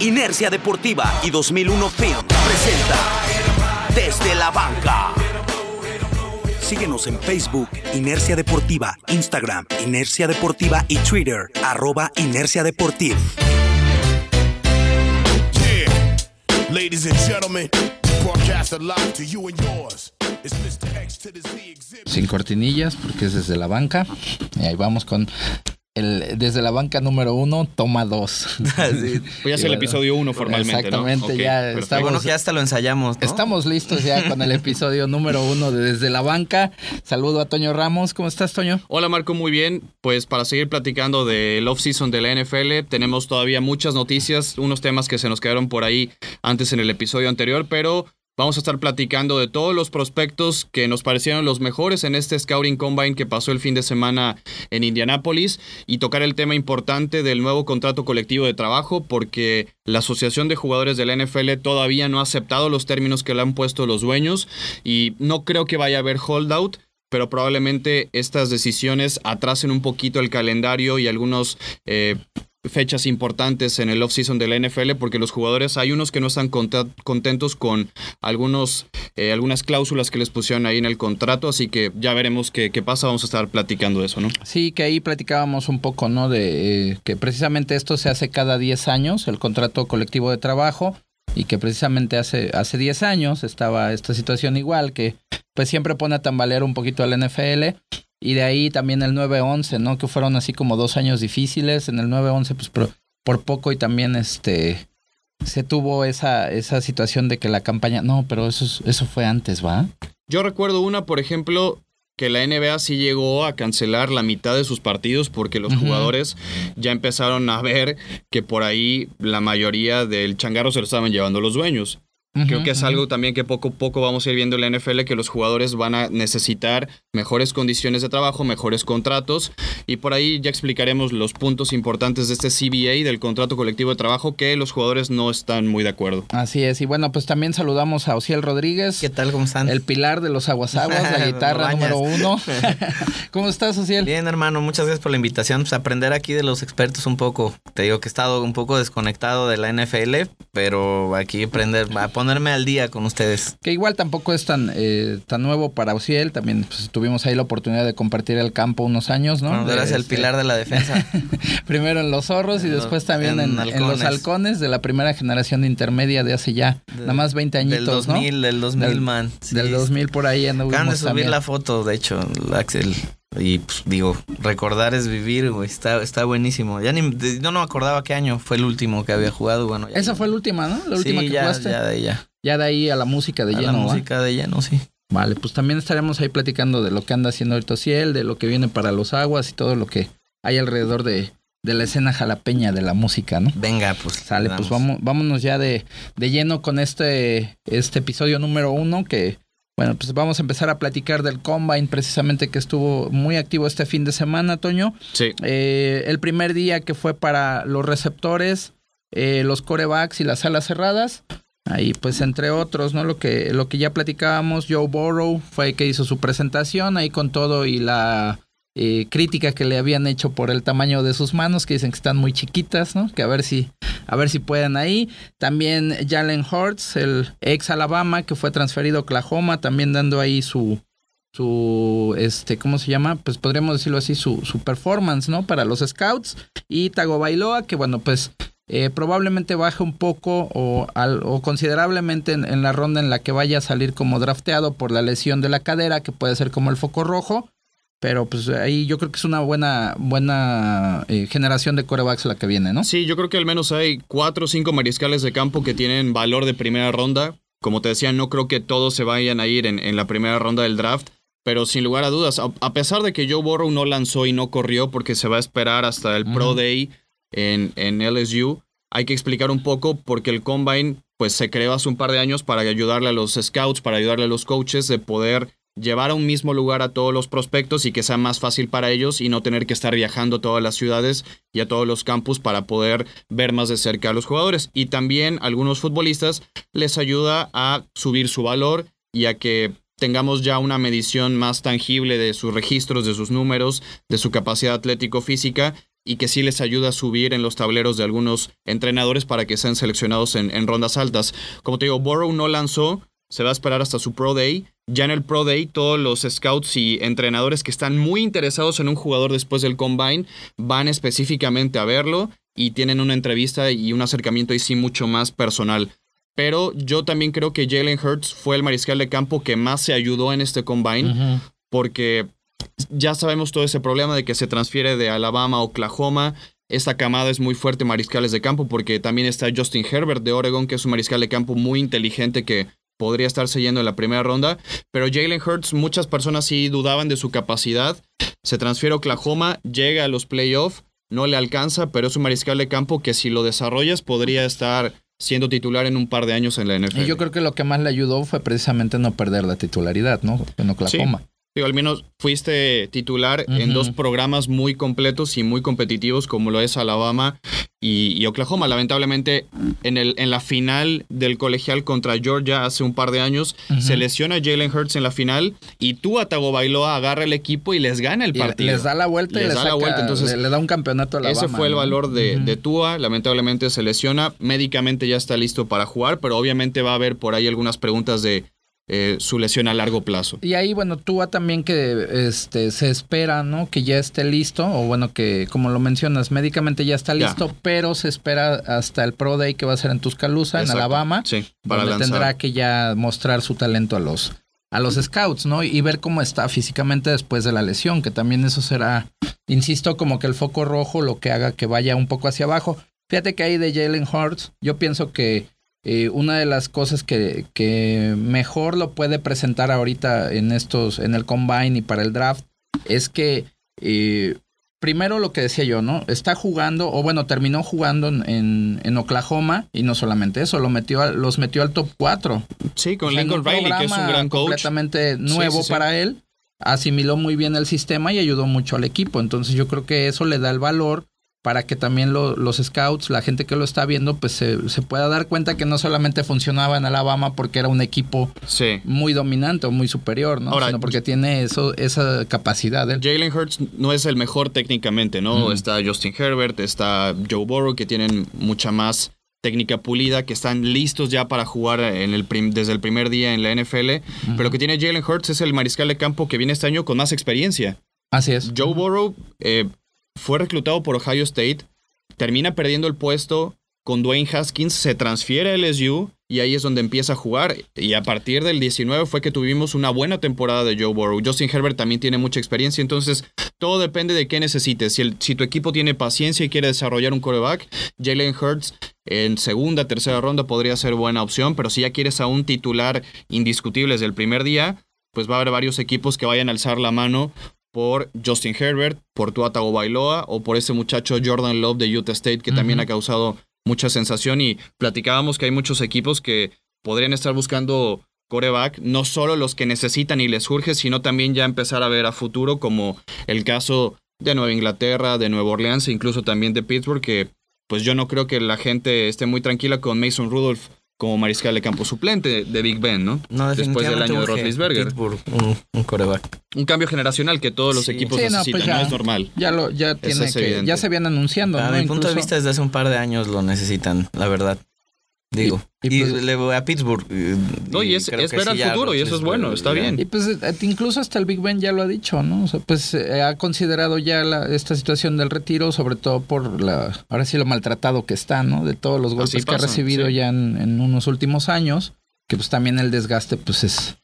Inercia Deportiva y 2001 Film presenta Desde la Banca. Síguenos en Facebook, Inercia Deportiva, Instagram, Inercia Deportiva y Twitter, arroba Inercia Deportiva. Yeah. Ladies and gentlemen, broadcast live to you and yours. It's Mr. X to the Z exhibit. sin cortinillas porque es desde la banca. Y ahí vamos con el desde la banca número uno, toma dos. Pues ya es el episodio uno formalmente, ¿no? Exactamente, Ok, ya perfecto. estamos, Bueno, que ya hasta lo ensayamos, ¿no? estamos listos ya con el episodio número uno de Desde la Banca. Saludo a Toño Ramos. ¿Cómo estás, Toño? Hola Marco, muy bien. Pues para seguir platicando del off-season de la NFL, tenemos todavía muchas noticias, unos temas que se nos quedaron por ahí antes en el episodio anterior, pero vamos a estar platicando de todos los prospectos que nos parecieron los mejores en este Scouting Combine que pasó el fin de semana en Indianápolis y tocar el tema importante del nuevo contrato colectivo de trabajo porque la Asociación de Jugadores de la NFL todavía no ha aceptado los términos que le han puesto los dueños y no creo que vaya a haber holdout pero probablemente estas decisiones atrasen un poquito el calendario y algunos eh, fechas importantes en el offseason de la NFL porque los jugadores hay unos que no están contentos con algunos eh, algunas cláusulas que les pusieron ahí en el contrato así que ya veremos qué, qué pasa vamos a estar platicando eso no Sí, que ahí platicábamos un poco, ¿no? De eh, que precisamente esto se hace cada 10 años, el contrato colectivo de trabajo, y que precisamente hace, hace 10 años estaba esta situación igual, que pues siempre pone a tambalear un poquito al NFL. Y de ahí también el 9-11, ¿no? Que fueron así como dos años difíciles. En el 9-11, pues por, por poco y también este se tuvo esa, esa situación de que la campaña. No, pero eso, es- eso fue antes, ¿va? yo recuerdo una por ejemplo que la NBA sí llegó a cancelar la mitad de sus partidos porque los jugadores ya empezaron a ver que por ahí la mayoría del changarro se lo estaban llevando los dueños. Creo que es algo también que poco a poco vamos a ir viendo en la NFL, que los jugadores van a necesitar mejores condiciones de trabajo, mejores contratos, y por ahí ya explicaremos los puntos importantes de este CBA, del contrato colectivo de trabajo, que los jugadores no están muy de acuerdo. Así es, y bueno, pues también saludamos a Ociel Rodríguez, ¿Qué tal? ¿Cómo están? el pilar de los aguasaguas, la guitarra número uno. ¿Cómo estás, Ociel? Bien, hermano, muchas gracias por la invitación. Pues aprender aquí de los expertos un poco. Te digo que he estado un poco desconectado de la NFL, pero aquí aprender, a ponerme al día con ustedes. Que igual tampoco es tan, eh, tan nuevo para Ociel, también pues, tuvimos ahí la oportunidad de compartir el campo unos años, ¿no? De, gracias al este, pilar de la defensa. Primero en los zorros y En después también en, en en los halcones. de la primera generación de intermedia de hace ya nada más 20 añitos, del 2000, ¿no? del 2000, Del- man. Sí, Del 2000 por ahí anduvimos Acaban de subir también. la foto, de hecho, Axel. Y pues, digo, recordar es vivir, güey. Está, está buenísimo. Ya ni, no me acordaba qué año fue el último que había jugado. Bueno, ya- Esa fue la última, ¿no? La última sí, que ya, jugaste. ya de ella. Ya de ahí a la música de A lleno, la ¿va? música de lleno, sí. Vale, pues también estaremos ahí platicando de lo que anda haciendo ahorita Ciel, de lo que viene para los aguas y todo lo que hay alrededor de, de la escena jalapeña de la música, ¿no? Venga, pues. Sale, le pues vamos, vámonos ya de, de lleno con este, este episodio número uno que, bueno, pues vamos a empezar a platicar del Combine precisamente que estuvo muy activo este fin de semana, Toño. Sí. Eh, el primer día que fue para los receptores, eh, los corebacks y las alas cerradas. Ahí, pues, entre otros, ¿no? Lo que, lo que ya platicábamos, Joe Burrow fue el que hizo su presentación ahí con todo y la eh, crítica que le habían hecho por el tamaño de sus manos, que dicen que están muy chiquitas, ¿no? Que a ver si, a ver si pueden ahí. También Jalen Hurts, el ex Alabama, que fue transferido a Oklahoma, también dando ahí su, su, este, ¿cómo se llama? Pues podríamos decirlo así, su, su performance, ¿no? Para los scouts. Y Tago Bailoa, que bueno, pues eh, probablemente baje un poco o, al- o considerablemente en, en la ronda en la que vaya a salir como drafteado por la lesión de la cadera, que puede ser como el foco rojo. Pero pues ahí yo creo que es una buena, buena eh, generación de corebacks la que viene, ¿no? Sí, yo creo que al menos hay cuatro o cinco mariscales de campo que tienen valor de primera ronda. Como te decía, no creo que todos se vayan a ir en, en la primera ronda del draft. Pero sin lugar a dudas, a, a pesar de que Joe Burrow no lanzó y no corrió porque se va a esperar hasta el Pro. Day en, en LSU, hay que explicar un poco porque el Combine pues se creó hace un par de años para ayudarle a los scouts, para ayudarle a los coaches de poder llevar a un mismo lugar a todos los prospectos y que sea más fácil para ellos y no tener que estar viajando a todas las ciudades y a todos los campus para poder ver más de cerca a los jugadores. Y también a algunos futbolistas les ayuda a subir su valor y a que tengamos ya una medición más tangible de sus registros, de sus números, de su capacidad atlético-física y que sí les ayuda a subir en los tableros de algunos entrenadores para que sean seleccionados en, rondas altas. Como te digo, Burrow no lanzó, se va a esperar hasta su Pro Day. Ya en el Pro Day, todos los scouts y entrenadores que están muy interesados en un jugador después del combine van específicamente a verlo y tienen una entrevista y un acercamiento ahí sí mucho más personal. Pero yo también creo que Jalen Hurts fue el mariscal de campo que más se ayudó en este combine porque ya sabemos todo ese problema de que se transfiere de Alabama a Oklahoma. Esta camada es muy fuerte mariscales de campo porque también está Justin Herbert de Oregon, que es un mariscal de campo muy inteligente que podría estarse yendo en la primera ronda. Pero Jalen Hurts, muchas personas sí dudaban de su capacidad. Se transfiere a Oklahoma, llega a los playoffs, no le alcanza, pero es un mariscal de campo que si lo desarrollas podría estar siendo titular en un par de años en la NFL. Y yo creo que lo que más le ayudó fue precisamente no perder la titularidad, ¿no? En Oklahoma. Digo, al menos fuiste titular en dos programas muy completos y muy competitivos como lo es Alabama y, Oklahoma. Lamentablemente, en, el, en la final del colegial contra Georgia hace un par de años, se lesiona Jalen Hurts en la final y tú, Bailoa, agarra el equipo y les gana el partido. les da la vuelta y les da la vuelta. Entonces, le, da un campeonato a Alabama. Ese fue el valor de, de Tua. Lamentablemente se lesiona. Médicamente ya está listo para jugar, pero obviamente va a haber por ahí algunas preguntas de eh, su lesión a largo plazo. Y ahí, bueno, Tua también que este, se espera, ¿no? Que ya esté listo, o bueno, que como lo mencionas, médicamente ya está listo, pero se espera hasta el Pro Day que va a ser en Tuscaloosa, en Alabama, sí, para donde tendrá que ya mostrar su talento a los, a los scouts, ¿no? Y ver cómo está físicamente después de la lesión, que también eso será, insisto, como que el foco rojo lo que haga que vaya un poco hacia abajo. Fíjate que ahí de Jalen Hurts, yo pienso que eh, una de las cosas que, que, mejor lo puede presentar ahorita en estos, en el combine y para el draft, es que eh, primero lo que decía yo, ¿no? Está jugando, o bueno, terminó jugando en, en Oklahoma, y no solamente eso, lo metió los metió al top 4. Sí, con Lincoln Riley, que es un gran coach. Completamente nuevo para él. Asimiló muy bien el sistema y ayudó mucho al equipo. Entonces yo creo que eso le da el valor para que también los scouts, la gente que lo está viendo, pues se, pueda dar cuenta que no solamente funcionaba en Alabama porque era un equipo muy dominante o muy superior, ¿no? Sino porque tiene eso, esa capacidad. Jalen Hurts no es el mejor técnicamente, ¿no? Está Justin Herbert, está Joe Burrow, que tienen mucha más técnica pulida, que están listos ya para jugar en el desde el primer día en la NFL, pero que tiene Jalen Hurts es el mariscal de campo que viene este año con más experiencia. Así es. Joe Burrow eh, fue reclutado por Ohio State, termina perdiendo el puesto con Dwayne Haskins, se transfiere a LSU y ahí es donde empieza a jugar. Y a partir del 19 fue que tuvimos una buena temporada de Joe Burrow. Justin Herbert también tiene mucha experiencia, entonces todo depende de qué necesites. Si, si tu equipo tiene paciencia y quiere desarrollar un quarterback, Jalen Hurts en segunda, tercera ronda podría ser buena opción, pero si ya quieres a un titular indiscutible desde el primer día, pues va a haber varios equipos que vayan a alzar la mano por Justin Herbert, por Tua Bailoa o por ese muchacho Jordan Love de Utah State que también ha causado mucha sensación. Y platicábamos que hay muchos equipos que podrían estar buscando coreback, no solo los que necesitan y les surge, sino también ya empezar a ver a futuro como el caso de Nueva Inglaterra, de Nueva Orleans e incluso también de Pittsburgh, que pues yo no creo que la gente esté muy tranquila con Mason Rudolph como mariscal de campo suplente de Big Ben, ¿no? no Después del año de Roethlisberger. Un, un, coreback. Un cambio generacional que todos los equipos pues necesitan, no, es normal. Ya lo, ya tiene que, ya se habían anunciando. A mi punto de vista, desde hace un par de años lo necesitan, la verdad. Digo, y, pues, le voy a Pittsburgh. No, y es, es ver al futuro, y eso es bueno, está bien. Y pues eh, incluso hasta el Big Ben ya lo ha dicho, ¿no? O sea, pues eh, ha considerado ya esta situación del retiro, sobre todo por la, ahora sí lo maltratado que está, ¿no? De todos los golpes que ha recibido ya en, en, unos últimos años, que pues también el desgaste pues es,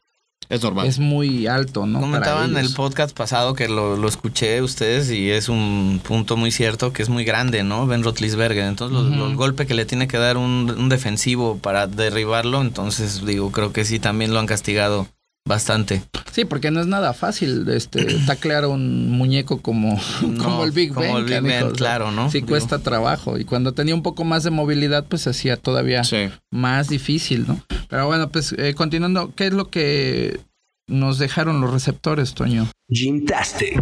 es normal. Es muy alto, ¿no? Comentaban en el podcast pasado que lo, lo, escuché ustedes y es un punto muy cierto que es muy grande, ¿no? Ben Rotlisberger. Entonces, los, golpes que le tiene que dar un, un, defensivo para derribarlo, entonces, digo, creo que sí también lo han castigado Bastante. Sí, porque no es nada fácil este taclear un muñeco como, como el Big Ben. Como el Big Ben, claro, ¿no? Sí, cuesta trabajo. Y cuando tenía un poco más de movilidad, pues hacía todavía más difícil, ¿no? Pero bueno, pues eh, continuando, ¿qué es lo que nos dejaron los receptores, Toño? Gymtastic.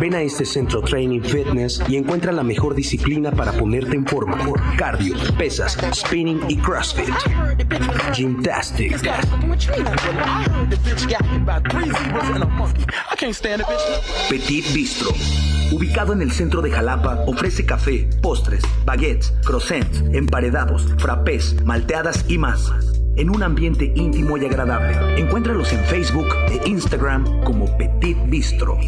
Ven a este centro Training Fitness y encuentra la mejor disciplina para ponerte en forma. Cardio, pesas, spinning y CrossFit. Gymtastic. Petit Bistro ubicado en el centro de Jalapa, ofrece café, postres, baguettes, croissants, emparedados, frappés, malteadas y más. En un ambiente íntimo y agradable. Encuéntralos en Facebook e Instagram como Petit Bistro.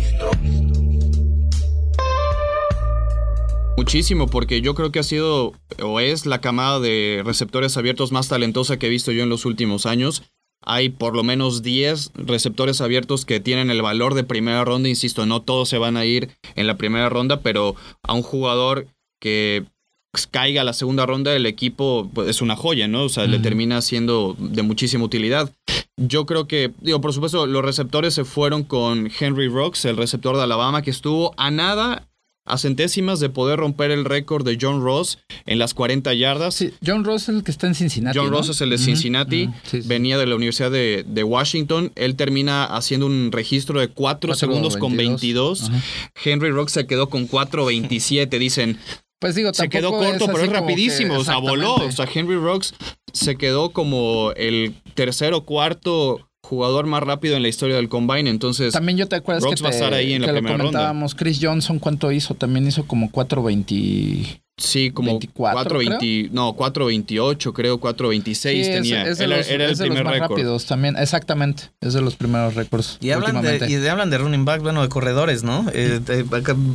Muchísimo, porque yo creo que ha sido o es la camada de receptores abiertos más talentosa que he visto yo en los últimos años. Hay por lo menos 10 receptores abiertos que tienen el valor de primera ronda. Insisto, no todos se van a ir en la primera ronda, pero a un jugador que caiga a la segunda ronda, el equipo pues, es una joya, ¿no? O sea, le termina siendo de muchísima utilidad. Yo creo que, digo, por supuesto, los receptores se fueron con Henry Rocks, el receptor de Alabama, que estuvo a nada a centésimas de poder romper el récord de John Ross en las 40 yardas. Sí, John Ross es el que está en Cincinnati. John ¿no? Ross es el de Cincinnati, ujú, sí, sí. venía de la Universidad de, de Washington. Él termina haciendo un registro de 4 Cuatro segundos con 22. 22. Henry Rocks se quedó con 4.27. Dicen, Pues digo, se quedó corto, pero es que- rapidísimo. O sea, voló. O sea, Henry Rocks se quedó como el tercer o cuarto jugador más rápido en la historia del Combine. Entonces, También yo te acuerdas que, va a te- estar ahí en la que lo primera ronda. comentábamos. Chris Johnson, ¿cuánto hizo? También hizo como 4.20. sí, como 24, 4.20, no, 4.28, creo, 4.26 Sí, es- tenía. Es, de Era- los, era el es de los primer más récord. rápidos también. Exactamente. Es de los primeros récords. Y hablan, de, y de- hablan de running back, bueno, de corredores, ¿no? Eh,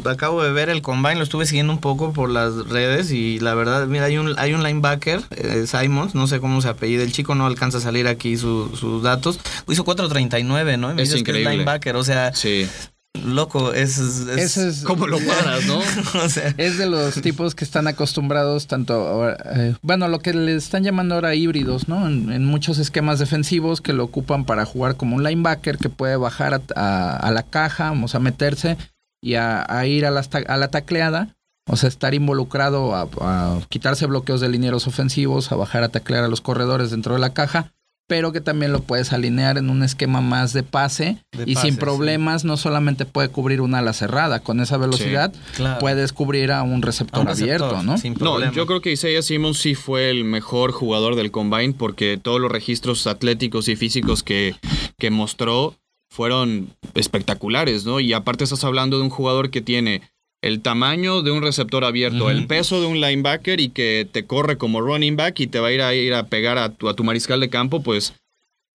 acabo de ver el combine, lo estuve siguiendo un poco por las redes y la verdad, mira, hay un, hay un linebacker, eh, Simons, no sé cómo se apellida, el chico no alcanza a salir aquí su- sus datos, hizo 4.39, ¿no? Y me Es dices que increíble. linebacker, o sea, Sí. Loco, es... es- Ese es, ¿Cómo lo paras, no? o sea, es de los tipos que están acostumbrados tanto, eh, bueno, lo que le están llamando ahora híbridos, ¿no? En, en muchos esquemas defensivos que lo ocupan para jugar como un linebacker que puede bajar a, a- a la caja, vamos a meterse y a, ir a la, a la tacleada. O sea, estar involucrado a, a quitarse bloqueos de linieros ofensivos, a bajar a taclear a los corredores dentro de la caja, pero que también lo puedes alinear en un esquema más de pase De y pase, sin sí. problemas no solamente puede cubrir una ala cerrada, con esa velocidad claro. puedes cubrir a un A receptor, un receptor, abierto, ¿no? sin No, yo creo que Isaiah Simmons sí fue el mejor jugador del Combine porque todos los registros atléticos y físicos que, que mostró fueron espectaculares, ¿no? Y aparte estás hablando de un jugador que tiene el tamaño de un receptor abierto, el peso de un linebacker y que te corre como running back y te va a ir a, ir a pegar a tu, a tu mariscal de campo, pues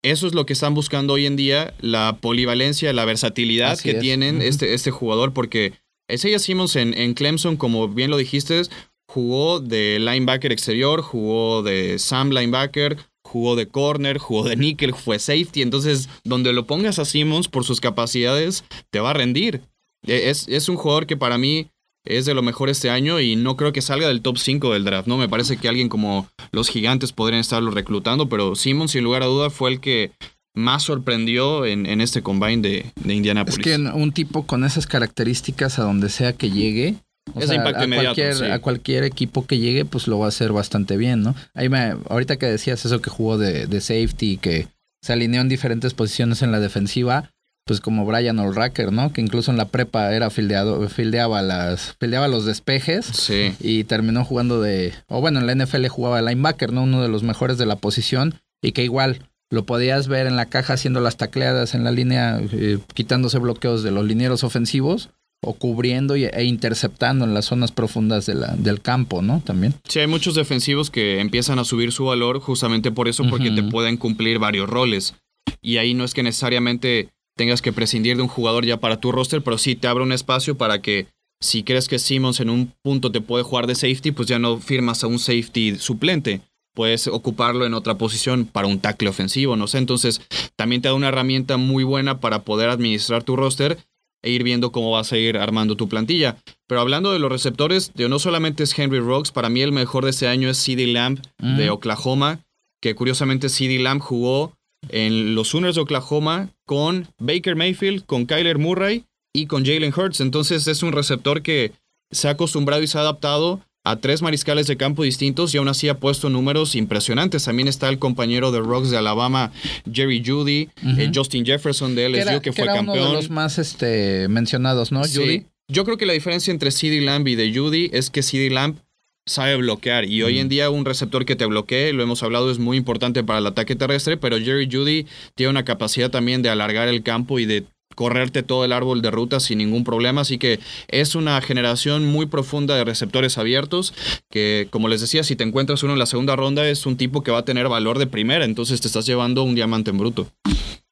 eso es lo que están buscando hoy en día, la polivalencia, la versatilidad Así que es. tienen este, este jugador, porque Isaiah Simmons en, en Clemson, como bien lo dijiste, jugó de linebacker exterior, jugó de Sam linebacker, jugó de corner, jugó de nickel, fue safety. Entonces, donde lo pongas a Simmons por sus capacidades, te va a rendir. E- Es, es un jugador que para mí es de lo mejor este año y no creo que salga del top 5 del draft, ¿no? Me parece que alguien como los gigantes podrían estarlo reclutando, pero Simmons, sin lugar a duda, fue el que más sorprendió en, en este combine de, de Es Indianapolis. que un tipo con esas características a donde sea que llegue, o Es impacto a, inmediato, cualquier, sí. a cualquier equipo que llegue, pues lo va a hacer bastante bien, ¿no? Ahí me, ahorita que decías eso que jugó de, de safety, que se alineó en diferentes posiciones en la defensiva, pues como Brian Olracker, ¿no? Que incluso en la prepa era fildeado, fildeaba las, fildeaba los despejes. Sí. y terminó jugando de, o bueno, en la NFL jugaba linebacker, ¿no? Uno de los mejores de la posición y que igual lo podías ver en la caja haciendo las tacleadas en la línea, eh, quitándose bloqueos de los linieros ofensivos o cubriendo y- e interceptando en las zonas profundas de la- del campo, ¿no? También. Sí, hay muchos defensivos que empiezan a subir su valor justamente por eso, porque te pueden cumplir varios roles. Y ahí no es que necesariamente tengas que prescindir de un jugador ya para tu roster, pero sí te abre un espacio para que si crees que Simmons en un punto te puede jugar de safety, pues ya no firmas a un safety suplente. Puedes ocuparlo en otra posición para un tackle ofensivo, no sé. Entonces, también te da una herramienta muy buena para poder administrar tu roster e ir viendo cómo vas a ir armando tu plantilla. Pero hablando de los receptores, yo no solamente es Henry Rocks, para mí el mejor de este año es CD Lamb de. Oklahoma, que curiosamente CD Lamb jugó en los Sooners de Oklahoma con Baker Mayfield, con Kyler Murray y con Jalen Hurts. Entonces es un receptor que se ha acostumbrado y se ha adaptado a tres mariscales de campo distintos y aún así ha puesto números impresionantes. También está el compañero de Rocks de Alabama, Jerry Judy, eh, Justin Jefferson de LSU, que, que fue era campeón. uno de los más este, mencionados, ¿no? Sí. Judy. Yo creo que la diferencia entre CD Lamb y de Judy es que CD Lamb sabe bloquear y hoy en día un receptor que te bloquee, lo hemos hablado, es muy importante para el ataque terrestre, pero Jerry Judy tiene una capacidad también de alargar el campo y de correrte todo el árbol de ruta sin ningún problema. Así que es una generación muy profunda de receptores abiertos que, como les decía, si te encuentras uno en la segunda ronda, es un tipo que va a tener valor de primera. Entonces te estás llevando un diamante en bruto.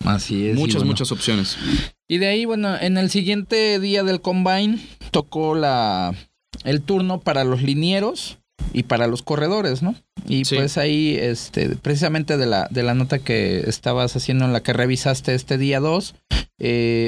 Así es. Muchas, bueno. muchas opciones. Y de ahí, bueno, en el siguiente día del combine tocó la el turno para los linieros y para los corredores, ¿no? Y Sí. pues ahí, este, precisamente de la, de la nota que estabas haciendo en la que revisaste este día 2,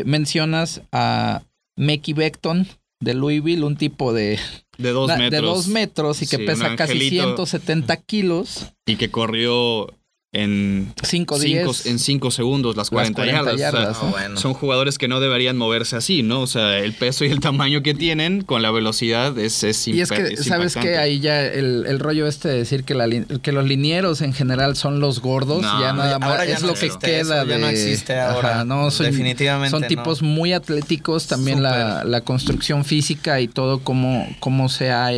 mencionas a Mekhi Becton de Louisville, un tipo de, De dos de metros. dos metros y que Sí, pesa casi angelito. 170 kilos, Y que corrió en 5 cinco, 10 en cinco segundos las 40, 40 yardas. O sea, yardas, ¿no? Ah, bueno. Son jugadores que no deberían moverse así, ¿no? O sea, el peso y el tamaño que tienen con la velocidad es, es Y es que, es ¿sabes que. Ahí ya el, el rollo este de decir que, la que los linieros en general son los gordos, No, ya nada más ahora ya es no lo que queda eso, ya de... no existe ahora. Ajá, no, son, Definitivamente Son no. tipos muy atléticos, también la, la construcción física y todo cómo, cómo se ha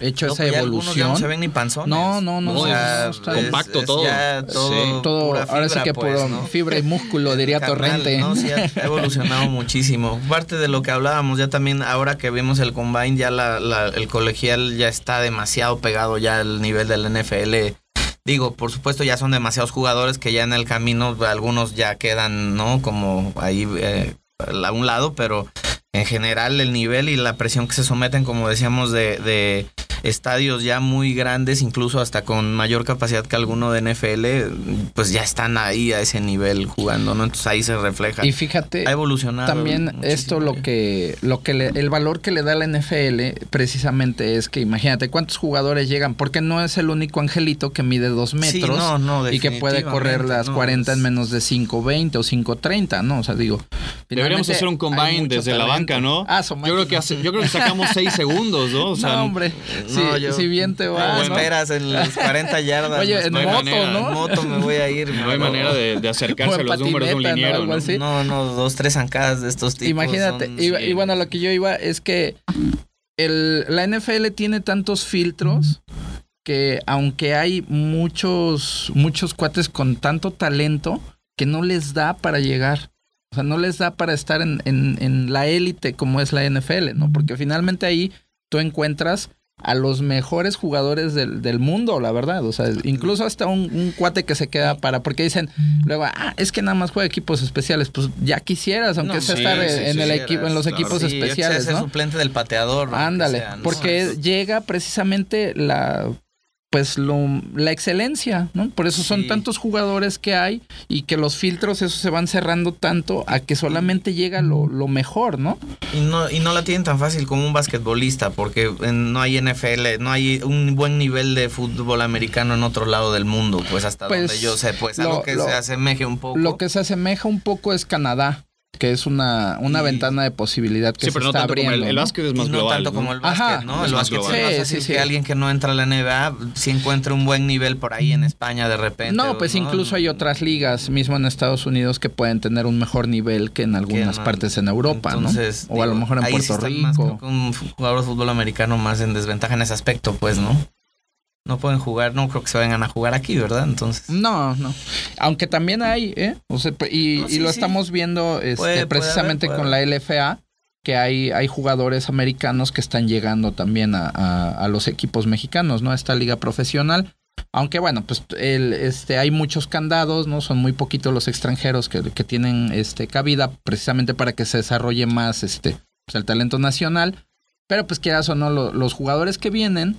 hecho No, esa pues ya evolución. no se ven ni panzones. No, no, no, O sea, está- Compacto todo. Ya todo, Sí. todo, ahora sí fibra, que pues, puro ¿no? fibra y músculo, diría Carnal, Torrente. No, sí, ha, ha evolucionado muchísimo. Parte de lo que hablábamos, ya también ahora que vimos el combine, ya la, la- el colegial ya está demasiado pegado ya al nivel del NFL. Digo, por supuesto ya son demasiados jugadores que ya en el camino algunos ya quedan, ¿no? Como ahí eh, a un lado, pero en general el nivel y la presión que se someten, como decíamos, de, de estadios ya muy grandes, incluso hasta con mayor capacidad que alguno de NFL, pues ya están ahí a ese nivel jugando, ¿no? Entonces ahí se refleja. Y fíjate, ha evolucionado. También muchísimo esto lo que, lo que le- el valor que le da la NFL precisamente es que imagínate cuántos jugadores llegan, porque no es el único angelito que mide dos Sí, metros no, no, y que puede correr las no, 40 en menos de 5.20 o 5.30, ¿no? O sea, digo. Deberíamos hacer un combine desde la banca, ¿no? Ah, yo creo que hace- yo creo que sacamos seis segundos, ¿no? O sea, no, hombre. No, si, yo- si bien te va. ¿Cómo ¿no? esperas en las 40 yardas? Oye, Me en no hay espero. moto, manera. ¿no? En moto me voy a ir. no hay manera de, de acercarse a los números de un liniero. ¿no? No, no, dos, tres zancadas de estos tipos. Imagínate. son- Y, y bueno, lo que yo iba es que el, la NFL tiene tantos filtros que aunque hay muchos, muchos cuates con tanto talento que no les da para llegar. O sea, no les da para estar en, en, en la élite como es la NFL, ¿no? Porque finalmente ahí tú encuentras a los mejores jugadores del, del mundo, la verdad. O sea, incluso hasta un, un cuate que se queda para, porque dicen luego, ah, es que nada más juega equipos especiales. Pues ya quisieras, aunque No, sea sí, estar sí, en sí, el equipo, en los claro. equipos especiales, ¿no? suplente del pateador. Ándale, sea, ¿no? porque llega precisamente la pues lo, la excelencia, ¿no? Por eso son Sí. tantos jugadores que hay y que los filtros esos se van cerrando tanto a que solamente llega lo, lo mejor, ¿no? Y no, y no la tienen tan fácil como un basquetbolista, porque en- no hay NFL, no hay un buen nivel de fútbol americano en otro lado del mundo, pues hasta Pues, donde yo sé, pues lo- algo que se asemeje un poco. Lo que se asemeja un poco es Canadá, que es una, una Y- ventana de posibilidad que Sí, se pero no está tanto como abriendo. el, el ¿no? básquet es Y más no global. tanto ¿no? como el Ajá. básquet, ¿no? Es El más básquet más Sí, sí, sí. que alguien que no entra a la NBA si encuentra un buen nivel por ahí en España de repente. No, pues incluso hay otras ligas, mismo en Estados Unidos, que pueden tener un mejor nivel que en algunas no- partes en Europa, Entonces, ¿no? O a lo digo, mejor en ahí sí Puerto más, Rico. creo que un jugador de fútbol americano más en desventaja en ese aspecto, pues, ¿no? No pueden jugar, no creo que se vengan a jugar aquí, ¿verdad? Entonces. No, no. Aunque también hay, ¿eh? O sea, y, No, y lo sí. estamos viendo este, Puede- puede precisamente haber, con la LFA, que hay, hay jugadores americanos que están llegando también a, a- a los equipos mexicanos, ¿no? A esta liga profesional. Aunque bueno, pues el, este, hay muchos candados, ¿no? Son muy poquitos los extranjeros que, que tienen este, cabida precisamente para que se desarrolle más este, pues, el talento nacional. Pero pues quieras o no, lo- los jugadores que vienen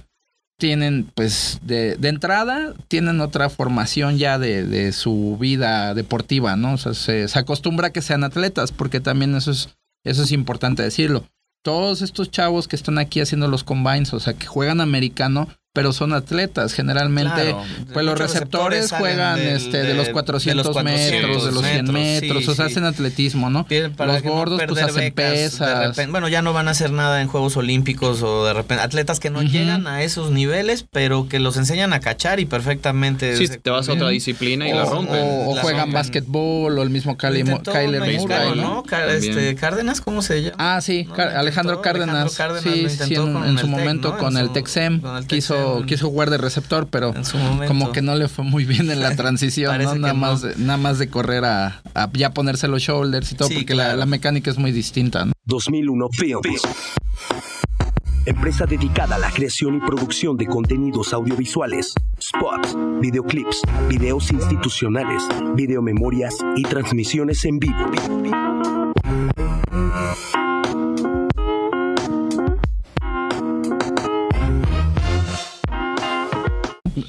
tienen, pues, de, de entrada, tienen otra formación ya de, de su vida deportiva, ¿no? O sea, se, se acostumbra a que sean atletas, porque también eso es, eso es importante decirlo. Todos estos chavos que están aquí haciendo los combines, o sea, que juegan americano, pero son atletas. Generalmente, Claro, pues los receptores juegan del- este, de, los 400 metros, de los 100 metros, sí, o sea, sí. hacen atletismo, ¿no? Para los que no gordos, pues hacen becas, de pesas. repente- bueno, ya no van a hacer nada en Juegos Olímpicos o de repente atletas que no llegan a esos niveles, pero que los enseñan a cachar y perfectamente. Sí, se- te vas a otra disciplina y la o, rompen. o- o La juegan rompen. básquetbol, o el mismo Kyler, Murray, ¿no? ¿no? Este, Cárdenas, ¿cómo se llama? Ah, sí, Alejandro intentó Cárdenas. Alejandro Cárdenas sí, en, su momento con el Texem el quiso quiso, quiso jugar de receptor, pero En su como que no le fue muy bien en la transición, ¿no? Nada no. más, de- nada más de correr a, a ya ponerse los shoulders y todo, Sí, porque la mecánica es muy distinta, ¿no? 2001 Films. Empresa dedicada a la creación y producción de contenidos audiovisuales, spots, videoclips, videos institucionales, videomemorias y transmisiones en vivo.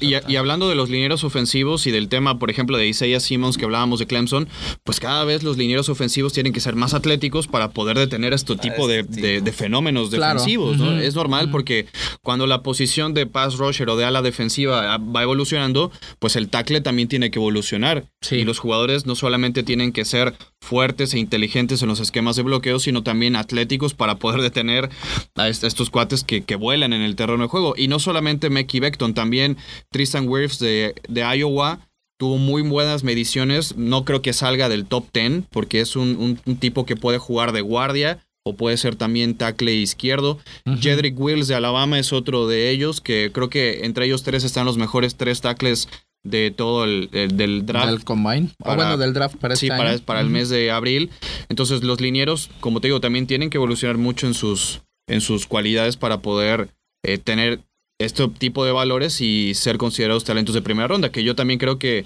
Y, y hablando de los linieros ofensivos y del tema, por ejemplo, de Isaiah Simmons que hablábamos de Clemson, pues cada vez los linieros ofensivos tienen que ser más atléticos para poder detener este tipo de, de- tipo. de fenómenos Claro. defensivos. Es normal porque cuando la posición de pass rusher o de ala defensiva va evolucionando, pues el tackle también tiene que evolucionar. Sí. Y los jugadores no solamente tienen que ser fuertes e inteligentes en los esquemas de bloqueo, sino también atléticos para poder detener a est- estos cuates que, que vuelan en el terreno de juego. Y no solamente Mecky Beckton, también Tristan Wirfs de, de Iowa tuvo muy buenas mediciones. No creo que salga del top 10, porque es un, un- un tipo que puede jugar de guardia o puede ser también tackle izquierdo. Jedrick Wills de Alabama es otro de ellos, que creo que entre ellos tres están los mejores tres tackles de todo el, el- del draft. Del combine. o Para- bueno, del draft para Sí, este para, año. para el mes de abril. Entonces, los linieros, como te digo, también tienen que evolucionar mucho en sus, en sus cualidades para poder eh, tener este tipo de valores y ser considerados talentos de primera ronda. Que yo también creo que,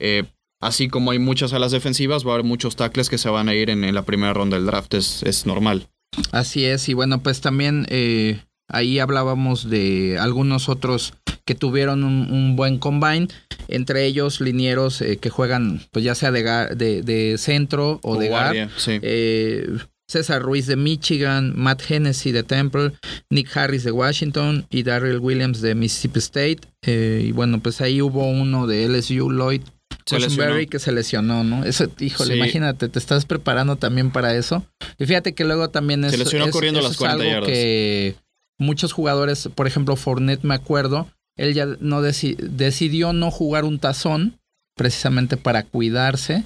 eh, así como hay muchas alas defensivas, va a haber muchos tackles que se van a ir en, en la primera ronda del draft. Es, es normal. Así es, y bueno, pues también eh, ahí hablábamos de algunos otros que tuvieron un, un buen combine, entre ellos linieros eh, que juegan pues ya sea de, gar- de, de centro o, O de guard. guardia, sí. Eh, César Ruiz de Michigan, Matt Hennessy de Temple, Nick Harris de Washington y Darrell Williams de Mississippi State. Eh, y bueno, pues ahí hubo uno de LSU, Lloyd Cushenberry, que se lesionó, ¿no? Eso, híjole, Sí. imagínate, te estás preparando también para eso. Y fíjate que luego también es, Se lesionó es- corriendo las es 40 algo yardas. que muchos jugadores, por ejemplo, Fournette, me acuerdo, él ya no deci- decidió no jugar un tazón precisamente para cuidarse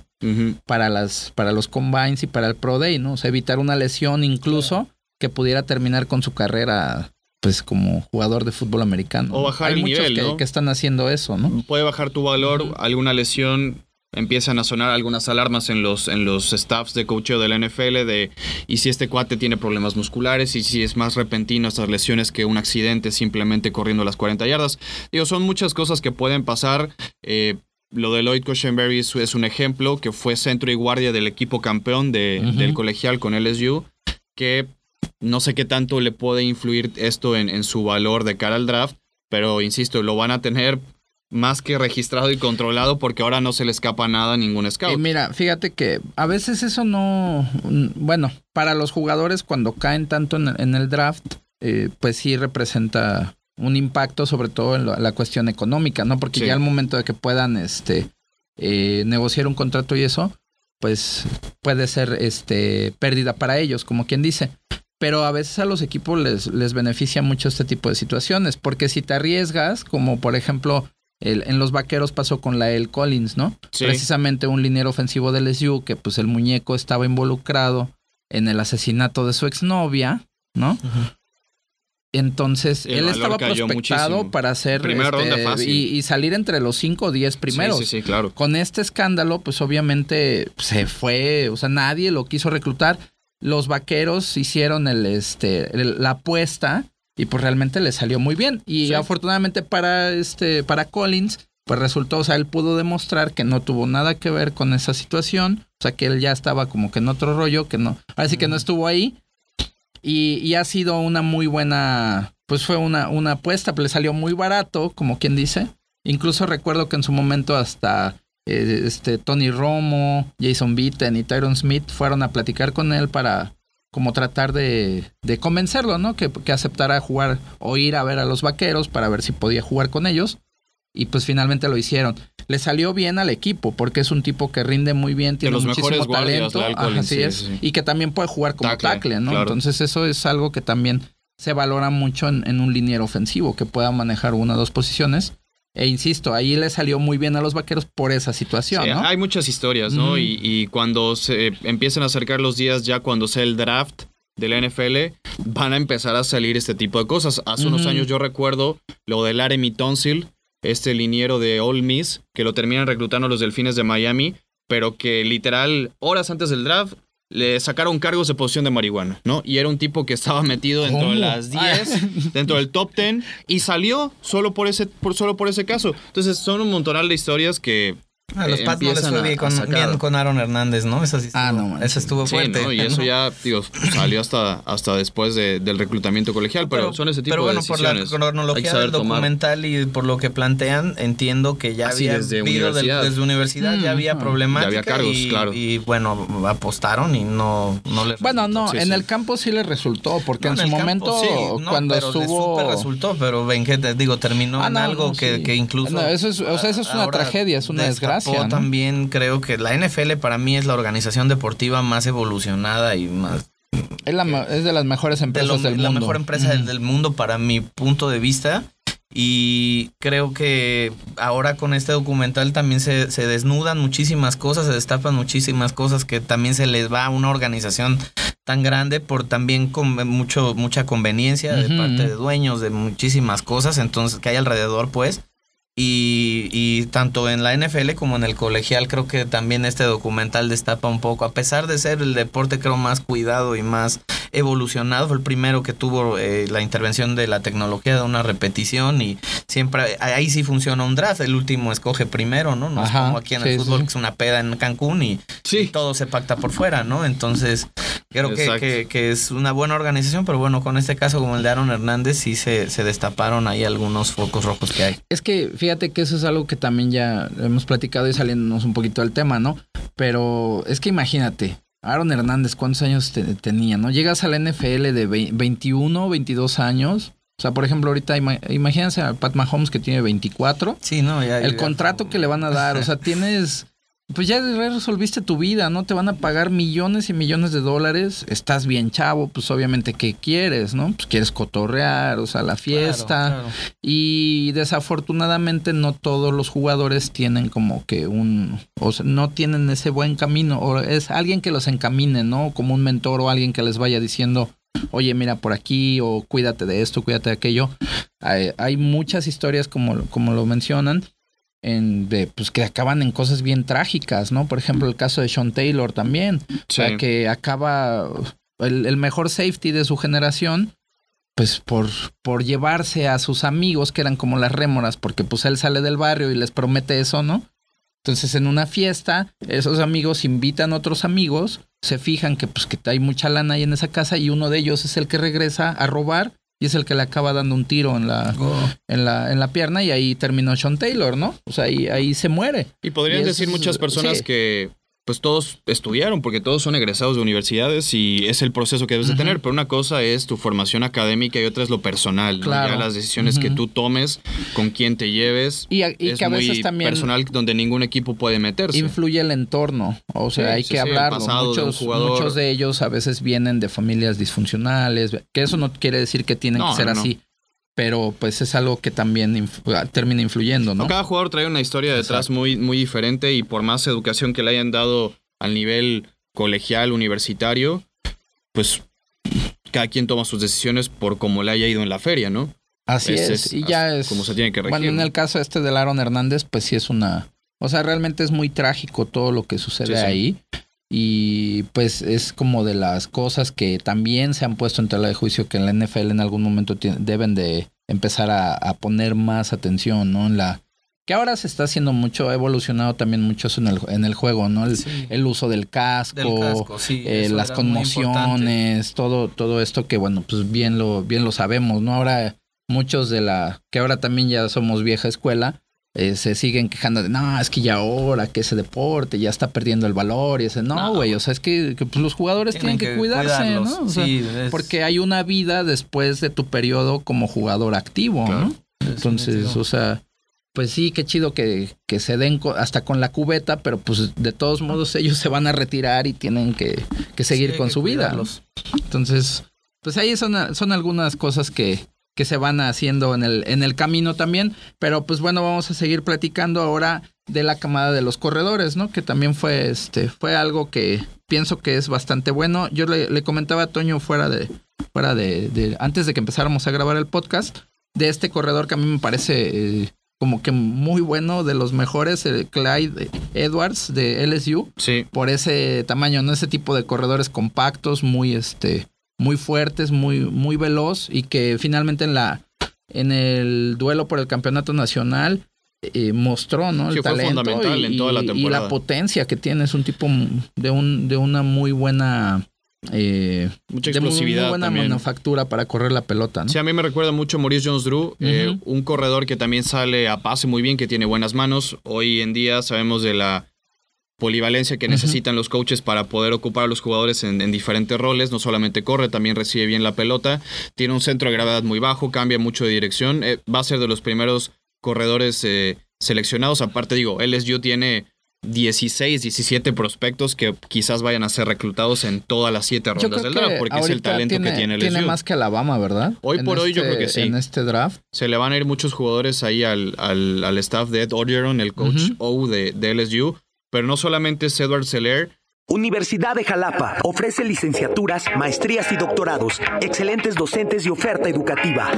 para las para los combines y para el pro day, ¿no? O sea, evitar una lesión incluso que pudiera terminar con su carrera pues como jugador de fútbol americano. O bajar Hay el muchos nivel, que, ¿no? que están haciendo eso, ¿no? puede bajar tu valor, alguna lesión, empiezan a sonar algunas alarmas en los, en los staffs de coacheo de la NFL de y si este cuate tiene problemas musculares y si es más repentino estas lesiones que un accidente simplemente corriendo las 40 yardas. Digo, son muchas cosas que pueden pasar. Eh, lo de Lloyd Cushenberry es, es un ejemplo que fue centro y guardia del equipo campeón de- del colegial con LSU, que no sé qué tanto le puede influir esto en, en su valor de cara al draft, pero insisto, lo van a tener más que registrado y controlado porque ahora no se le escapa nada a ningún Y scout. mira, fíjate que a veces eso no, bueno, para los jugadores cuando caen tanto en, en el draft, eh, pues sí representa un impacto sobre todo en la cuestión económica, ¿no? Porque Sí. ya al momento de que puedan, este, eh, negociar un contrato y eso, pues puede ser, este, pérdida para ellos, como quien dice. Pero a veces a los equipos les, les beneficia mucho este tipo de situaciones, porque si te arriesgas, como por ejemplo el- en los vaqueros pasó con la El Collins, ¿no? Sí. Precisamente un liniero ofensivo del LSU que pues el muñeco estaba involucrado en el asesinato de su exnovia, ¿no? Entonces, El él estaba prospectado muchísimo. para hacer este. Y, y salir entre los 5 o 10 primeros. Sí, sí, sí, claro. Con este escándalo, pues obviamente se fue, o sea, nadie lo quiso reclutar. Los vaqueros hicieron el, este, el- la apuesta y pues realmente le salió muy bien. Y Sí. afortunadamente para, este, para Collins, pues resultó, o sea, él pudo demostrar que no tuvo nada que ver con esa situación. O sea, que él ya estaba como que en otro rollo, que no, ahora sí que no estuvo ahí. Y, y ha sido una muy buena, pues fue una, una apuesta, pero le salió muy barato, como quien dice. Incluso recuerdo que en su momento hasta eh, este Tony Romo, Jason Bitten y Tyron Smith fueron a platicar con él para como tratar de, de convencerlo, ¿no? Que, que aceptara jugar o ir a ver a los vaqueros para ver si podía jugar con ellos. Y pues finalmente lo hicieron. Le salió bien al equipo porque es un tipo que rinde muy bien, tiene los muchísimo guardias, talento. Ajá, así sí, es. sí. Y que también puede jugar como Tackle, tackle, ¿no? claro. Entonces eso es algo que también se valora mucho en, en un liniero ofensivo, que pueda manejar una o dos posiciones. E insisto, ahí le salió muy bien a los vaqueros por esa situación, Sí, ¿no? Hay muchas historias, ¿no? Y, y cuando se empiezan a acercar los días ya cuando sea el draft, de la NFL, van a empezar a salir este tipo de cosas. Hace unos años yo recuerdo lo de Laremy Tonsil, este liniero de Ole Miss, que lo terminan reclutando los Delfines de Miami, pero que literal, horas antes del draft, le sacaron cargos de posesión de marihuana, ¿no? Y era un tipo que estaba metido dentro de las 10, dentro del top 10, y salió solo por ese, por, solo por ese caso. Entonces son un montonal de historias que A los eh, Pats no les fue bien con, bien con Aaron Hernández, ¿no? Esa sí estuvo, Ah, no esa estuvo Sí, fuerte. ¿no? Y eso ya, digo, salió hasta, hasta después de- del reclutamiento colegial, pero, son ese tipo pero bueno, de por la decisiones. Hay que cronología del tomar. documental y por lo que plantean, entiendo que ya Ah, sí, había desde habido del- universidad. desde universidad, ya había Mm, problemática ya había cargos, y, claro. y bueno, apostaron y no, no les Bueno, resultó. no, Sí, en sí. el campo sí le resultó, porque No, en, su el campo momento, sí, no, cuando pero estuvo... súper resultó, pero ven que te digo, terminó Ah, en algo que, sí. incluso. No, eso es- o sea, eso es una tragedia, es una También creo que la NFL para mí es la organización deportiva más evolucionada y más Es, la es de las mejores de empresas lo- del la mundo. mejor empresa del, mundo para mi punto de vista. Y creo que ahora con este documental también se, se desnudan muchísimas cosas, se destapan muchísimas cosas que también se les va a una organización tan grande por también con mucho, mucha conveniencia de parte de dueños de muchísimas cosas, entonces que hay alrededor pues. Y, y tanto en la NFL como en el colegial creo que también este documental destapa un poco, a pesar de ser el deporte creo más cuidado y más evolucionado, fue el primero que tuvo eh, la intervención de la tecnología de una repetición y siempre ahí sí funciona un draft, el último escoge primero, ¿no? No es como aquí en el sí, fútbol sí. que es una peda en Cancún y, Sí. y todo se pacta por fuera, ¿no? Entonces creo que, que- que es una buena organización, pero bueno, con este caso como el de Aaron Hernández sí se, se destaparon ahí algunos focos rojos que hay. Es que fíjate que eso es algo que también ya hemos platicado y saliéndonos un poquito del tema, ¿no? Pero es que imagínate, Aaron Hernández, ¿cuántos años te- tenía, no? Llegas a la NFL de vei- 21, 22 años. O sea, por ejemplo, ahorita ima- imagínense a Pat Mahomes que tiene 24. Sí, no, ya El ya- contrato que le van a dar, o sea, tienes... Pues ya resolviste tu vida, ¿no? Te van a pagar millones y millones de dólares. Estás bien chavo, pues obviamente, ¿qué quieres, no? Pues quieres cotorrear, o sea, la fiesta. Claro, claro. Y desafortunadamente no todos los jugadores tienen como que un, o sea, no tienen ese buen camino, o es alguien que los encamine, ¿no? Como un mentor o alguien que les vaya diciendo, oye, mira por aquí, o cuídate de esto, cuídate de aquello. Hay, hay muchas historias como, como lo mencionan. En, de, pues que acaban en cosas bien trágicas, ¿no? Por ejemplo, el caso de Sean Taylor también. O sea, que acaba el, el mejor safety de su generación, pues por, por llevarse a sus amigos, que eran como las rémoras, porque pues él sale del barrio y les promete eso, ¿no? Entonces en una fiesta, esos amigos invitan a otros amigos, se fijan que pues que hay mucha lana ahí en esa casa y uno de ellos es el que regresa a robar y es el que le acaba dando un tiro en la, en la, en la pierna y ahí terminó Sean Taylor, ¿no? O sea, ahí, ahí se muere. Y podrían Y decir es- muchas personas sí. que pues todos estudiaron, porque todos son egresados de universidades y es el proceso que debes de tener, pero una cosa es tu formación académica y otra es lo personal, ¿no? Claro. Ya las decisiones que tú tomes, con quién te lleves, Y, es que a muy veces también personal donde ningún equipo puede meterse. influye el entorno. O sea, Sí, hay sí, que sí, hablarlo. pasado de muchos, muchos de ellos a veces vienen de familias disfuncionales, que eso no quiere decir que tienen No, que ser no, no. así. Pero pues es algo que también termina influyendo, ¿no? Cada jugador trae una historia detrás muy, muy diferente y por más educación que le hayan dado al nivel colegial, universitario, pues cada quien toma sus decisiones por cómo le haya ido en la feria, ¿no? Así es. Y ya es. Como se tiene que regir. Bueno, en el caso este del Aaron Hernández, pues sí es una. O sea, realmente es muy trágico todo lo que sucede Sí, sí. ahí. Y pues es como de las cosas que también se han puesto en tela de juicio que en la NFL en algún momento deben de empezar a, a poner más atención, ¿no? En la. Que ahora se está haciendo mucho, ha evolucionado también mucho eso en el, en el juego, ¿no? El, Sí. el uso del casco, Del casco, sí, eh, las conmociones, todo, todo esto que bueno, pues bien lo, bien lo sabemos, ¿no? Ahora muchos de la, que ahora también ya somos vieja escuela, eh, se siguen quejando de, no, es que ya ahora que ese deporte ya está perdiendo el valor y ese, no, No. güey, o sea, es que, que, pues, los jugadores tienen, que, cuidarse, cuidarlos. ¿no? O sea, Sí, es- porque hay una vida después de tu periodo como jugador activo, Claro. ¿no? Entonces, o sea, pues sí, qué chido que, que se den co- hasta con la cubeta, pero pues de todos modos ellos se van a retirar y tienen que, que seguir Sí, con que su vida. Entonces, pues ahí son, son algunas cosas que, que se van haciendo en el, en el camino también. Pero pues bueno, vamos a seguir platicando ahora de la camada de los corredores, ¿no? Que también fue, este, fue algo que pienso que es bastante bueno. Yo le, comentaba a Toño fuera de, fuera de, antes de que empezáramos a grabar el podcast, de este corredor que a mí me parece eh, como que muy bueno, de los mejores, el Clyde Edwards de LSU. Sí. Por ese tamaño, ¿no? Ese tipo de corredores compactos, muy este, muy fuertes, muy, muy veloz, y que finalmente en la, en el duelo por el campeonato nacional eh, mostró, ¿no? El talento fundamental y, en toda la temporada. Y la potencia que tiene, es un tipo de, un, de una muy buena... Eh, Mucha explosividad. De muy, buena manufactura para correr la pelota, ¿no? Sí, a mí me recuerda mucho a Maurice Jones-Drew, eh, un corredor que también sale a pase muy bien, que tiene buenas manos. Hoy en día sabemos de la polivalencia que necesitan los coaches para poder ocupar a los jugadores en, diferentes roles. No solamente corre, también recibe bien la pelota. Tiene un centro de gravedad muy bajo, cambia mucho de dirección. va a ser de los primeros corredores eh, seleccionados. Aparte, digo, LSU tiene 16, 17 prospectos que quizás vayan a ser reclutados en todas las siete rondas del draft, porque es el talento que tiene LSU. Tiene más que Alabama, ¿verdad? Hoy por hoy yo creo que este, sí. En este draft. Se le van a ir muchos jugadores ahí al, al, staff de Ed Orgeron, el coach O de, de, LSU, pero no solamente es Edward Seller. Universidad de Jalapa ofrece licenciaturas, maestrías y doctorados, excelentes docentes y oferta educativa.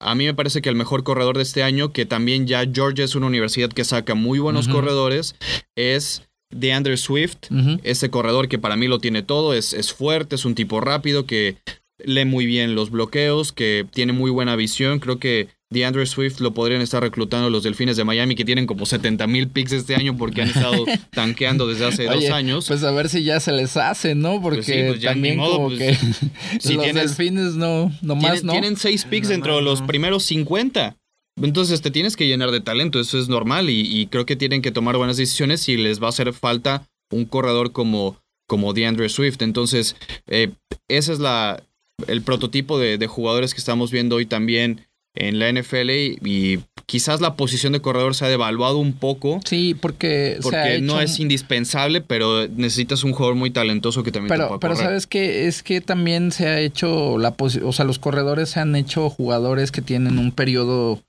A mí me parece que el mejor corredor de este año, que también ya Georgia es una universidad que saca muy buenos corredores, es DeAndre Swift, ese corredor que para mí lo tiene todo, es, es fuerte, es un tipo rápido, que lee muy bien los bloqueos, que tiene muy buena visión. Creo que DeAndre Swift lo podrían estar reclutando los Delfines de Miami, que tienen como 70 mil picks este año porque han estado tanqueando desde hace dos años. Pues a ver si ya se les hace, ¿no? Porque pues pues también como pues, que si los Delfines no, nomás tienen, no. Tienen seis picks dentro de los primeros 50. Entonces te tienes que llenar de talento, eso es normal y, creo que tienen que tomar buenas decisiones si les va a hacer falta un corredor como, como DeAndre Swift. Entonces, eh, ese es la, el prototipo de, de jugadores que estamos viendo hoy también en la NFL y, quizás la posición de corredor se ha devaluado un poco. Sí, porque, porque no es indispensable, pero necesitas un jugador muy talentoso que también pero, te pueda Pero sabes que es que también se ha hecho la o sea, los corredores se han hecho jugadores que tienen un periodo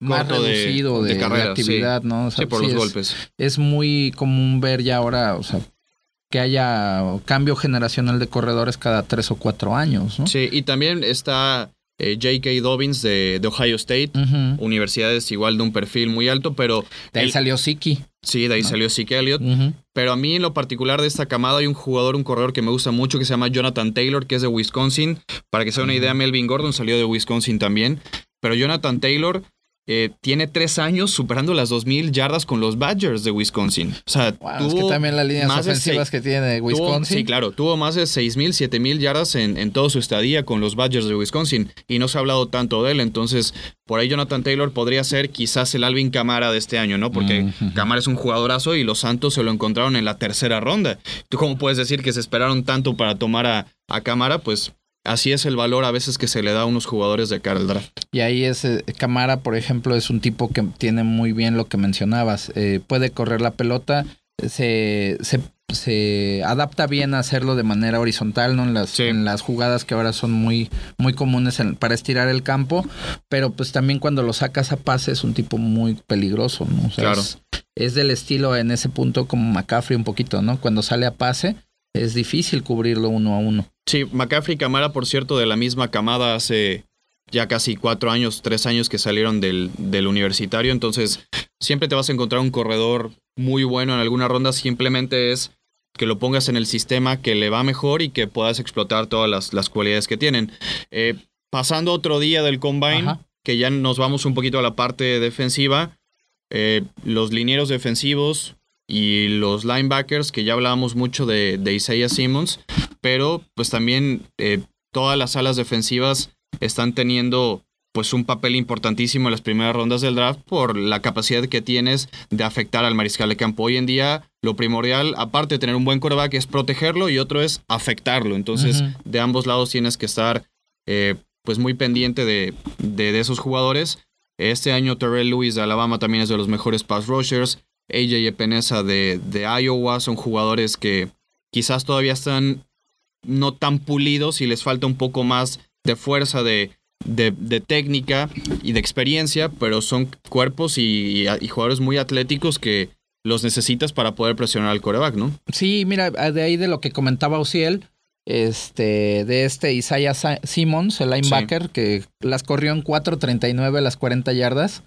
más reducido de, actividad, ¿no? sí, por los golpes. Es muy común ver ya ahora, o sea, que haya cambio generacional de corredores cada tres o cuatro años, ¿no? Sí, y también está eh, J.K. Dobbins de, Ohio State, universidades igual de un perfil muy alto, pero... De ahí salió Siki. Sí, de ahí salió Siki Elliott. Pero a mí en lo particular de esta camada hay un jugador, un corredor que me gusta mucho que se llama Jonathan Taylor, que es de Wisconsin. Para que sea una idea, Melvin Gordon salió de Wisconsin también. Pero Jonathan Taylor eh, tiene tres años superando las 2.000 yardas con los Badgers de Wisconsin. O sea, tuvo es que también las líneas ofensivas que tiene Wisconsin. sí, claro, tuvo más de 6.000, 7.000 yardas en, en toda su estadía con los Badgers de Wisconsin y no se ha hablado tanto de él. Entonces, por ahí Jonathan Taylor podría ser quizás el Alvin Camara de este año, ¿no? Porque Camara es un jugadorazo y los Santos se lo encontraron en la tercera ronda. ¿Tú cómo puedes decir que se esperaron tanto para tomar a, a Camara? Pues así es el valor a veces que se le da a unos jugadores de cara al draft. Y ahí es, eh, Camara, por ejemplo, es un tipo que tiene muy bien lo que mencionabas. Eh, puede correr la pelota, se, se, adapta bien a hacerlo de manera horizontal, ¿no? En las, en las jugadas que ahora son muy, muy comunes para estirar el campo, pero pues también cuando lo sacas a pase es un tipo muy peligroso, ¿no? claro. Es, es, del estilo en ese punto como McCaffrey un poquito, ¿no? Cuando sale a pase es difícil cubrirlo uno a uno. Sí, McCaffrey y Camara, por cierto, de la misma camada hace ya casi cuatro años, tres años que salieron del, del, universitario. Entonces, siempre te vas a encontrar un corredor muy bueno en alguna ronda. Simplemente es que lo pongas en el sistema que le va mejor y que puedas explotar todas las, las cualidades que tienen. Eh, pasando otro día del combine, que ya nos vamos un poquito a la parte defensiva. Eh, los linieros defensivos y los linebackers, que ya hablábamos mucho de, de Isaiah Simmons, pero pues también eh, todas las alas defensivas están teniendo pues un papel importantísimo en las primeras rondas del draft por la capacidad que tienes de afectar al mariscal de campo. Hoy en día lo primordial, aparte de tener un buen coreback, es protegerlo y otro es afectarlo. Entonces, de ambos lados tienes que estar eh, pues muy pendiente de, de, esos jugadores. Este año Terrell Lewis de Alabama también es de los mejores pass rushers. AJ Epinesa de, de Iowa son jugadores que quizás todavía están no tan pulidos y les falta un poco más de fuerza de, de, de técnica y de experiencia, pero son cuerpos y, y jugadores muy atléticos que los necesitas para poder presionar al coreback, ¿no? Sí, mira, de ahí de lo que comentaba Ociel, este, de este Isaiah Simmons, el linebacker, que las corrió en 4.39 las 40 yardas.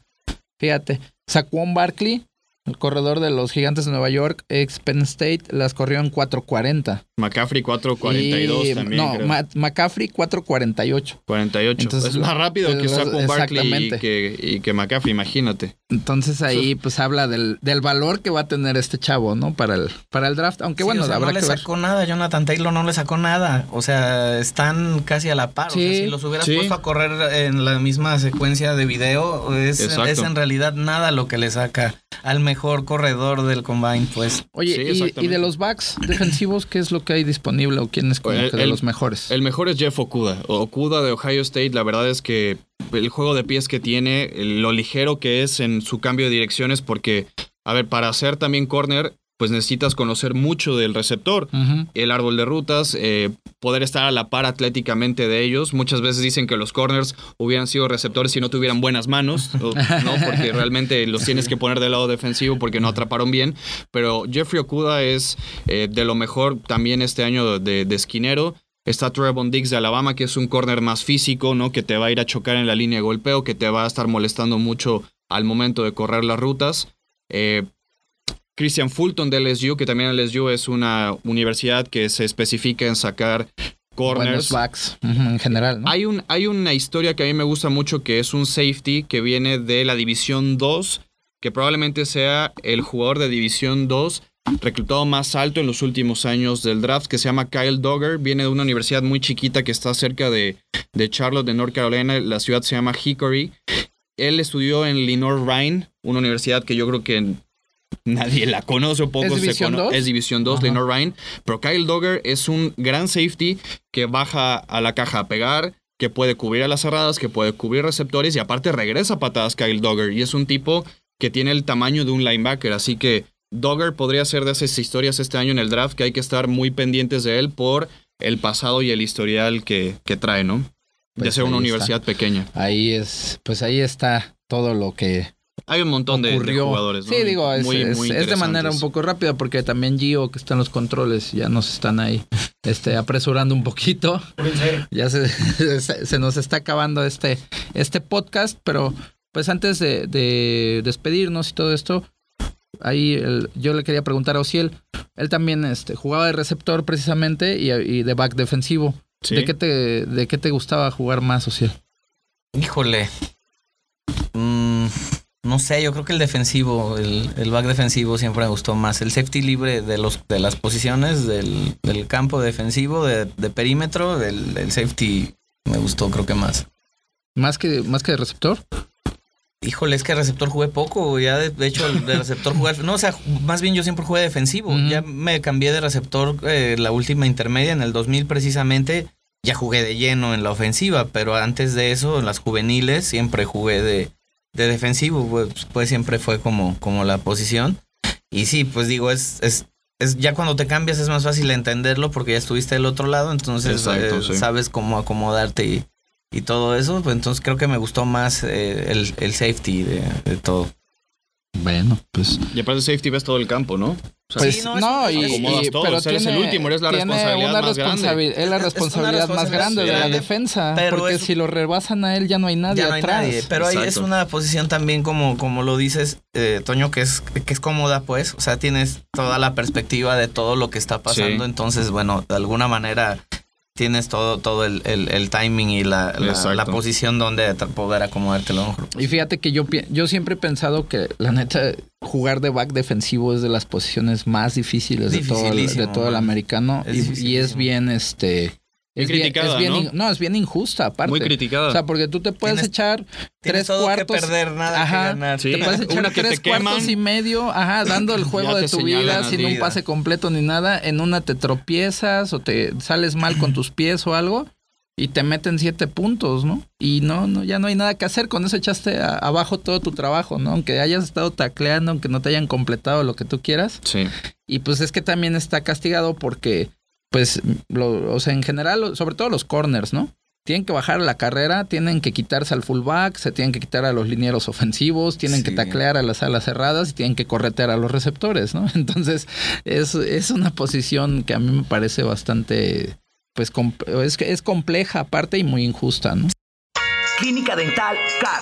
Fíjate, Saquon Barkley, el corredor de los Gigantes de Nueva York, ex Penn State, las corrió en 4.40. McCaffrey 4.42 también. No, McCaffrey 4.48. 48. Entonces, es más rápido que Saquon Barkley y que, y que McCaffrey, imagínate. Entonces ahí pues habla del, del, valor que va a tener este chavo, ¿no? Para el, para el draft. Aunque bueno, o no le sacó nada, Jonathan Taylor no le sacó nada. O sea, están casi a la par. o sea, si los hubieras puesto a correr en la misma secuencia de video, es, es, en realidad nada lo que le saca al mejor corredor del combine, pues. Oye, y, de los backs defensivos, ¿qué es lo que hay disponible o quién es como de los mejores? El mejor es Jeff Okuda. Okuda de Ohio State, la verdad es que el juego de pies que tiene, lo ligero que es en su cambio de direcciones, porque, a ver, para hacer también corner, pues necesitas conocer mucho del receptor, el árbol de rutas, eh, poder estar a la par atléticamente de ellos. Muchas veces dicen que los corners hubieran sido receptores si no tuvieran buenas manos, ¿no? Porque realmente los tienes que poner del lado defensivo porque no atraparon bien. Pero Jeffrey Okuda es eh, de lo mejor también este año de, de esquinero. Está Trevon Diggs de Alabama, que es un corner más físico, ¿no? Que te va a ir a chocar en la línea de golpeo, que te va a estar molestando mucho al momento de correr las rutas. Eh, Christian Fulton de LSU, que también LSU es una universidad que se especifica en sacar corners. backs en general. Hay, un, hay una historia que a mí me gusta mucho que es un safety que viene de la División 2, que probablemente sea el jugador de División 2 reclutado más alto en los últimos años del draft, que se llama Kyle Dogger. Viene de una universidad muy chiquita que está cerca de, de Charlotte, de North Carolina. La ciudad se llama Hickory. Él estudió en Lenore Rhine, una universidad que yo creo que nadie la conoce o poco se conoce. Es División 2, Lenore Rhine. Pero Kyle Dogger es un gran safety que baja a la caja a pegar, que puede cubrir a las cerradas, que puede cubrir receptores y aparte regresa patadas Kyle Dogger. Y es un tipo que tiene el tamaño de un linebacker. Así que Dogger podría ser de esas historias este año en el draft que hay que estar muy pendientes de él por el pasado y el historial que, que trae, ¿no? de pues ser una universidad pequeña. Ahí es, pues ahí está todo lo que hay un montón de, jugadores. ¿no? Sí, digo, es, de manera un poco rápida porque también Gio, que está en los controles, ya nos están ahí este, apresurando un poquito. Ya se, se, nos está acabando este, este podcast, pero pues antes de, de despedirnos y todo esto, ahí yo le quería preguntar a Ociel, él también este, jugaba de receptor precisamente y, de back defensivo. ¿De, qué te, ¿De qué te gustaba jugar más, Ociel? Híjole. Mm, no sé, yo creo que el defensivo, el, back defensivo siempre me gustó más. El safety libre de, los, de las posiciones del, campo defensivo, de, perímetro, del, el safety me gustó creo que más. ¿Más que, más que de receptor? Híjole, es que receptor jugué poco, ya de, hecho el de receptor jugué, no, o sea, más bien yo siempre jugué defensivo, ya me cambié de receptor eh, la última intermedia en el 2000 precisamente, ya jugué de lleno en la ofensiva, pero antes de eso en las juveniles siempre jugué de, de defensivo, pues, pues, siempre fue como, como la posición. Y sí, pues digo, es, es, es ya cuando te cambias es más fácil entenderlo porque ya estuviste del otro lado, entonces eh, sabes cómo acomodarte y, y todo eso, pues entonces creo que me gustó más eh, el, el, safety de, de, todo. Bueno, pues. Y aparte de safety ves todo el campo, ¿no? pues no, y, pero o tiene, el último, eres la responsabilidad más grande. Es la responsabilidad más grande de la defensa, porque si lo rebasan a él ya no hay nadie ya no atrás. Hay nadie, pero ahí es una posición también como, como lo dices, eh, Toño, que es, que es cómoda, pues, o sea, tienes toda la perspectiva de todo lo que está pasando, entonces, bueno, de alguna manera tienes todo, todo el, el, timing y la, la, posición donde poder acomodártelo. Y fíjate que yo, yo siempre he pensado que la neta jugar de back defensivo es de las posiciones más difíciles de todo, el, de todo el americano y, y, es bien este es criticada, bien, ¿no? es bien injusta, aparte. Muy criticada. O sea, porque tú te puedes echar tres cuartos. Que perder, nada que ganar. Te puedes echar tres cuartos y medio, ajá, dando el juego de tu vida sin un pase completo ni nada. En una te tropiezas o te sales mal con tus pies o algo y te meten siete puntos, ¿no? Y no, no, ya no hay nada que hacer. Con eso echaste abajo todo tu trabajo, ¿no? Aunque hayas estado tacleando, aunque no te hayan completado lo que tú quieras. Sí. Y pues es que también está castigado porque pues, lo, o sea, en general, sobre todo los corners, ¿no? tienen que bajar a la carrera, tienen que quitarse al fullback, se tienen que quitar a los linieros ofensivos, tienen que taclear a las alas cerradas y tienen que corretear a los receptores, ¿no? Entonces, es, es una posición que a mí me parece bastante, pues, com- es, es compleja aparte y muy injusta, ¿no? Clínica Dental CAR.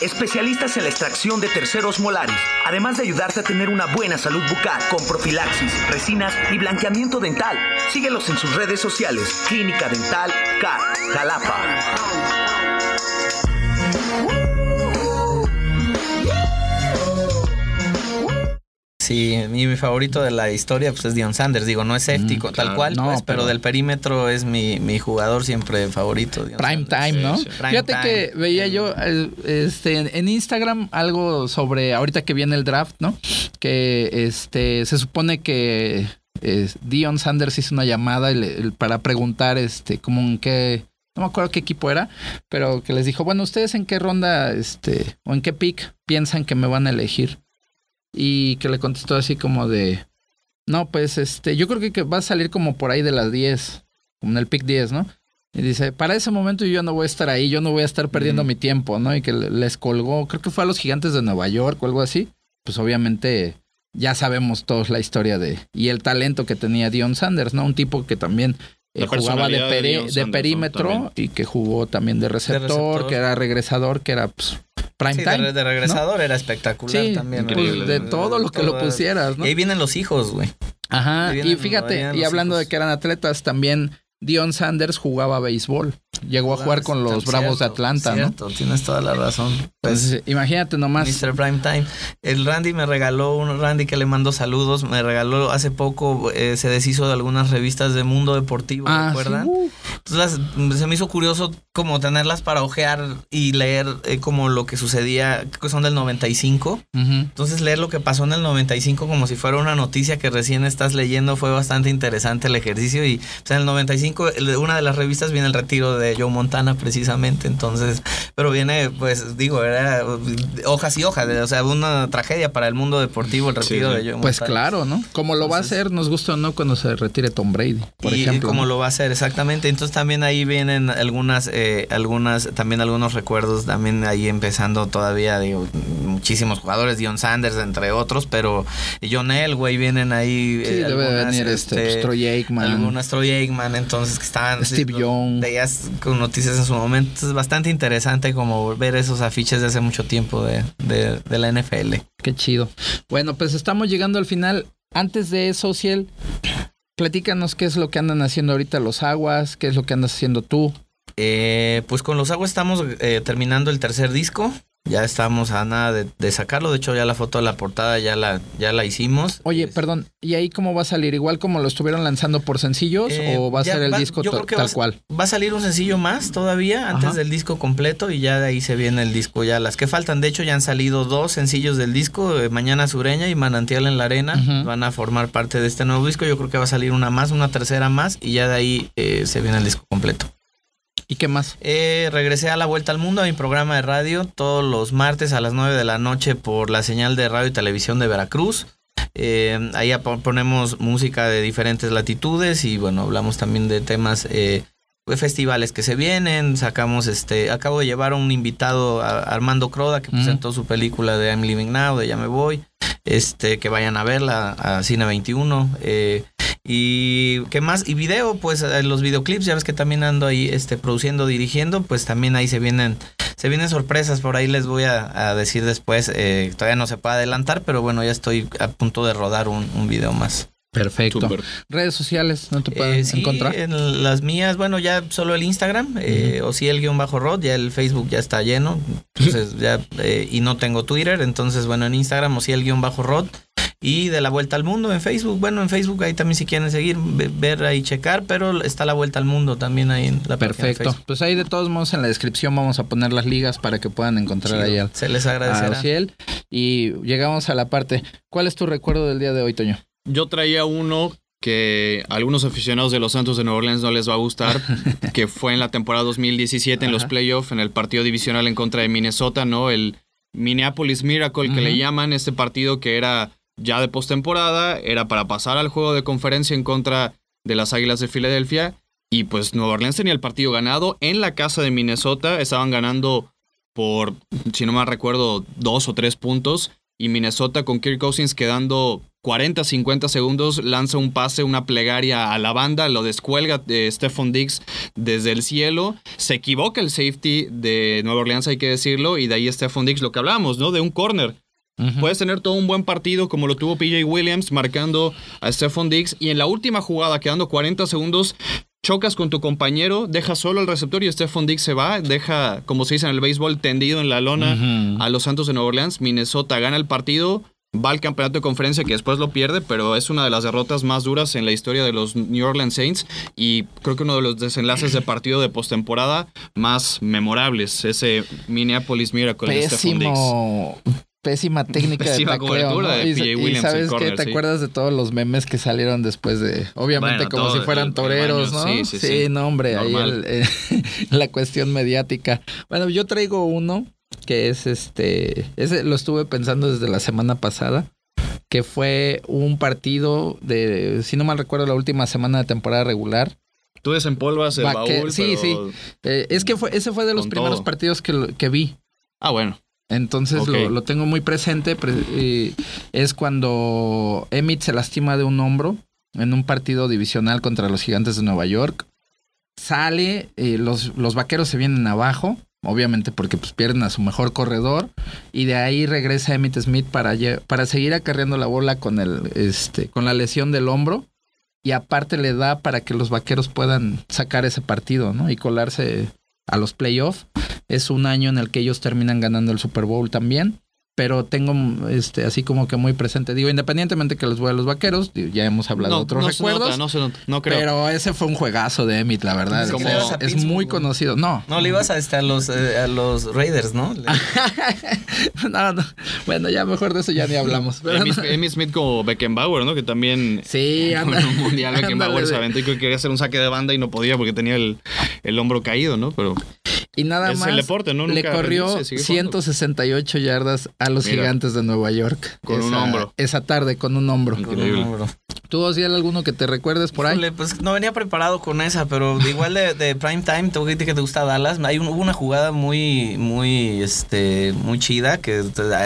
Especialistas en la extracción de terceros molares, además de ayudarte a tener una buena salud bucal con profilaxis, resinas y blanqueamiento dental. Síguelos en sus redes sociales. Clínica Dental CAR. Jalapa. Sí, mi, mi favorito de la historia pues es Dion Sanders. Digo, no es safety co- tal cual, No, pues, pero, pero- del perímetro es mi, mi jugador siempre favorito. Deion Prime Sanders. time, ¿no? sí. Prime Fíjate time. que veía yo este, en- Instagram algo sobre ahorita que viene el draft, ¿no? Que este se supone que Dion Sanders hizo una llamada para preguntar este como en qué no me acuerdo qué equipo era, pero que les dijo, bueno, ustedes en qué ronda este o en qué pick piensan que me van a elegir y que le contestó así como de no, pues este yo creo que, que va a salir como por ahí de las 10, como en el pick 10, ¿no? Y dice, para ese momento yo no voy a estar ahí, yo no voy a estar perdiendo Mm. mi tiempo, ¿no? Y que le- les colgó, creo que fue a los gigantes de Nueva York o algo así. Pues obviamente ya sabemos todos la historia de... Y el talento que tenía Dion Sanders, ¿no? Un tipo que también eh, jugaba de, de de perímetro y que jugó también de receptor, receptor. que era regresador, que era pues, prime Sí, time. de, de regresador era espectacular Sí, también. pues, de todo lo que lo pusieras, ¿no? Y ahí vienen los hijos, güey. Ajá, y fíjate, y hablando hijos. de que eran atletas, también Dion Sanders jugaba béisbol. Llegó a jugar con los Cierto, Bravos de Atlanta, ¿no? Tienes toda la razón. Pues, Entonces, imagínate nomás. Mr. Primetime. El Randy me regaló, un Randy que le mando saludos, me regaló hace poco, eh, se deshizo de algunas revistas de Mundo Deportivo, Ah, ¿recuerdan? sí, uh. Entonces las- se me hizo curioso como tenerlas para ojear y leer eh, como lo que sucedía, que son del 95. Ujú. Entonces leer lo que pasó en el 95 como si fuera una noticia que recién estás leyendo fue bastante interesante el ejercicio y pues, en el 95 una de las revistas viene el retiro de Joe Montana precisamente, entonces, pero viene pues digo, era hojas y hojas, o sea, una tragedia para el mundo deportivo el retiro sí. de Joe Pues Montana. claro, ¿no? Como lo va a Entonces- hacer, nos gusta o no, cuando se retire Tom Brady, por y ejemplo. como ¿no? lo va a hacer exactamente entonces también ahí vienen algunas eh, algunas también algunos recuerdos también ahí empezando todavía digo muchísimos jugadores Dion Sanders entre otros pero John Elway vienen ahí Sí, eh, debe de algunas, venir este, pues, Troy Aikman. algunas Troy Aikman entonces que estaban Steve Young. veías con noticias en su momento es bastante interesante como ver esos afiches de hace mucho tiempo de, de, de la NFL Qué chido. Bueno, pues estamos llegando al final. Antes de eso, Ciel, platícanos qué es lo que andan haciendo ahorita los aguas, qué es lo que andas haciendo tú. Eh, pues con los aguas estamos eh, terminando el tercer disco. Ya estamos a nada de, de sacarlo. De hecho, ya la foto de la portada ya la, ya la hicimos. Oye, Es- perdón, ¿y ahí cómo va a salir? ¿Igual como lo estuvieron lanzando por sencillos Eh, o va a ser el va- disco yo to- creo que tal va cual? Va a salir un sencillo más todavía antes Ajá. del disco completo y ya de ahí se viene el disco. Ya las que faltan, de hecho, ya han salido dos sencillos del disco: eh, Mañana Sureña y Manantial en la Arena. Van a formar parte de este nuevo disco. Yo creo que va a salir una más, una tercera más y ya de ahí eh, se viene el disco completo. ¿Y qué más? Eh, regresé a la vuelta al mundo a mi programa de radio todos los martes a las 9 de la noche por la señal de radio y televisión de Veracruz. Eh, ahí ponemos música de diferentes latitudes y bueno, hablamos también de temas, eh, pues, festivales que se vienen. Sacamos este, acabo de llevar a un invitado, a Armando Croda, que presentó su película de I'm Living Now, de Ya Me Voy. Este, que vayan a verla a Cine 21. Eh, y qué más, y video, pues eh, los videoclips, ya ves que también ando ahí este, produciendo, dirigiendo, pues también ahí se vienen, se vienen sorpresas, por ahí les voy a, a decir después, eh, todavía no se puede adelantar, pero bueno, ya estoy a punto de rodar un, un video más. Perfecto. Redes sociales, ¿no te pueden Eh, sí, encontrar? en las mías, bueno, ya solo el Instagram, eh, o sí el guion bajo rod, ya el Facebook ya está lleno, entonces ya, eh, y no tengo Twitter, entonces bueno, en Instagram o sí el guion bajo rod, y de la vuelta al mundo en Facebook, bueno, en Facebook ahí también si quieren seguir, ve- ver ahí, checar, pero está la vuelta al mundo también ahí en la página de Perfecto. Pues ahí de todos modos en la descripción vamos a poner las ligas para que puedan encontrar ahí Chido, al, Se les agradecerá. Ociel. Y llegamos a la parte. ¿Cuál es tu recuerdo del día de hoy, Toño? Yo traía uno que a algunos aficionados de los Santos de Nueva Orleans no les va a gustar, que fue en la temporada 2017 en los playoffs, en el partido divisional en contra de Minnesota, ¿no? El Minneapolis Miracle que le llaman, este partido que era ya de postemporada, era para pasar al juego de conferencia en contra de las Águilas de Filadelfia. Y pues Nueva Orleans tenía el partido ganado en la casa de Minnesota. Estaban ganando por, si no mal recuerdo, dos o tres puntos. Y Minnesota con Kirk Cousins quedando 40, 50 segundos, lanza un pase, una plegaria a la banda, lo descuelga de Stephon Diggs desde el cielo. Se equivoca el safety de Nueva Orleans, hay que decirlo. Y de ahí Stephon Diggs, lo que hablábamos, ¿no? De un corner. Puedes tener todo un buen partido como lo tuvo PJ Williams marcando a Stephon Diggs y en la última jugada, quedando 40 segundos, chocas con tu compañero, deja solo al receptor y Stephon Diggs se va, deja, como se dice en el béisbol, tendido en la lona a los Santos de Nueva Orleans. Minnesota gana el partido, va al campeonato de conferencia que después lo pierde, pero es una de las derrotas más duras en la historia de los New Orleans Saints y creo que uno de los desenlaces de partido de postemporada más memorables, ese Minneapolis Miracle de Stephon Diggs. Pésima técnica Pésima de tacleo, cobertura ¿no? de y, PJ Williams sabes corner, te sí. acuerdas de todos los memes que salieron después de, obviamente Bueno, como todo si fueran toreros, ¿no? sí, sí, sí. no, hombre, ahí el, eh, la cuestión mediática. Bueno, yo traigo uno que es este, ese lo estuve pensando desde la semana pasada, que fue un partido de, si no mal recuerdo, la última semana de temporada regular. Tú desempolvas el Vaque- baúl, sí, pero- Eh, es que fue, ese fue de los primeros todo. partidos que, que vi. Ah, bueno. Entonces lo, lo tengo muy presente. pre- eh, es cuando Emmett se lastima de un hombro en un partido divisional contra los gigantes de Nueva York. Sale, eh, los, los vaqueros se vienen abajo, obviamente porque pues, pierden a su mejor corredor. Y de ahí regresa Emmett Smith para, para seguir acarreando la bola con, el, este, con la lesión del hombro. Y aparte le da para que los vaqueros puedan sacar ese partido, ¿no? Y colarse a los playoffs. Es un año en el que ellos terminan ganando el Super Bowl también. Pero tengo este así como que muy presente. Digo, independientemente que les voy a los vaqueros, ya hemos hablado de otros no se recuerdos. nota, no se nota, no creo. pero ese fue un juegazo de Emmett, la verdad. Como- Es- muy ¿no? conocido. No, No, le ibas a, este, a, los, eh, a los Raiders, ¿no? No, no. Bueno, ya mejor de eso ya ni hablamos. Amy Smith como Beckenbauer, ¿no? Que también Sí, en anda- un mundial Beckenbauer se aventó y que quería hacer un saque de banda y no podía porque tenía el, el hombro caído, ¿no? Pero Y nada Es más el deporte, ¿no? le corrió rendirse, sigue jugando. 168 yardas a los Mira. gigantes de Nueva York. Con un hombro. Esa tarde, con un hombro. Increíble. ¿Tú, Ociel, alguno que te recuerdes por ahí? Pues no venía preparado con esa, pero igual de, de prime time, tengo que decir que te gusta Dallas. Hay un- hubo una jugada muy, muy, este, muy chida que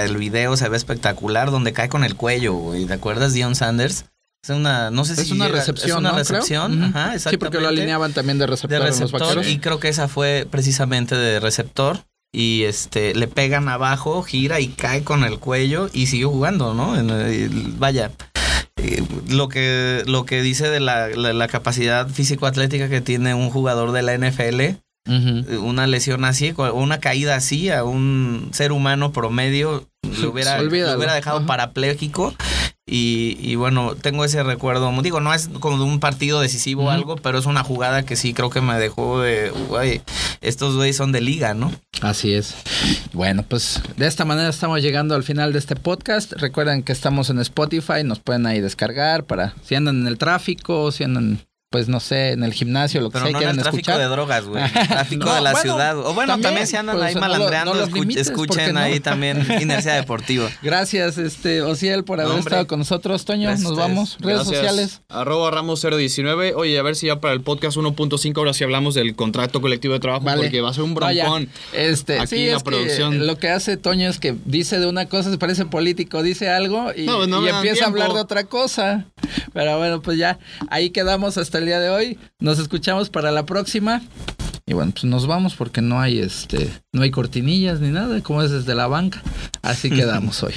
el video se ve espectacular donde cae con el cuello, güey. ¿Te acuerdas, Dion Sanders? Es una, no sé si es una llega- recepción, es una recepción, ajá, Sí, porque lo exactamente. alineaban también de receptor, de en los receptor vaqueros. y creo que esa fue precisamente de receptor y este le pegan abajo, gira y cae con el cuello y siguió jugando, ¿no? Vaya, eh, lo que lo que dice de la, la- la capacidad físico-atlética que tiene un jugador de la NFL, una lesión así, una caída así a un ser humano promedio le hubiera, le Olvídalo. hubiera dejado Ajá. parapléjico. Y, y bueno, tengo ese recuerdo. Digo, no es como de un partido decisivo o algo, pero es una jugada que sí creo que me dejó de, güey, estos güeyes son de liga, ¿no? Así es. Bueno, pues de esta manera estamos llegando al final de este podcast. Recuerden que estamos en Spotify, nos pueden ahí descargar para si andan en el tráfico, si andan, pues no sé, en el gimnasio, lo que Pero sea, no en el tráfico escuchar. de drogas, güey. Tráfico No, de la bueno, ciudad. O bueno, también, también, si andan pues, ahí no lo- malandreando, no los escu- limites, ¿por qué escuchen no? ahí también Inercia Deportiva. Gracias, este, Ociel, por haber No, hombre. estado con nosotros. Toño, Gracias nos vamos. Redes Gracias. sociales. Arroba Ramos019. Oye, a ver si ya para el podcast 1.5 ahora sí hablamos del contrato colectivo de trabajo Vale. porque va a ser un No, broncón. Este, Aquí sí, la es que producción. lo que hace Toño es que dice de una cosa, se parece político, dice algo y, No, no y empieza a hablar de otra cosa. Pero bueno, pues ya, ahí quedamos hasta el día de hoy. Nos escuchamos para la próxima. Y bueno, pues nos vamos porque no hay este, no hay cortinillas ni nada, como es desde la banca. Así quedamos hoy.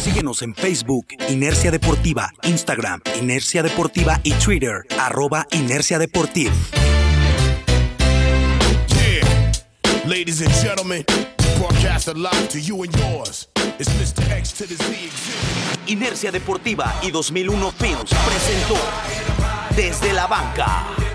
Síguenos en Facebook, Inercia Deportiva, Instagram, Inercia Deportiva y Twitter, arroba Inercia Deportiva. Yeah. Ladies and gentlemen, Inercia Deportiva y 2001 Films presentó Desde la Banca.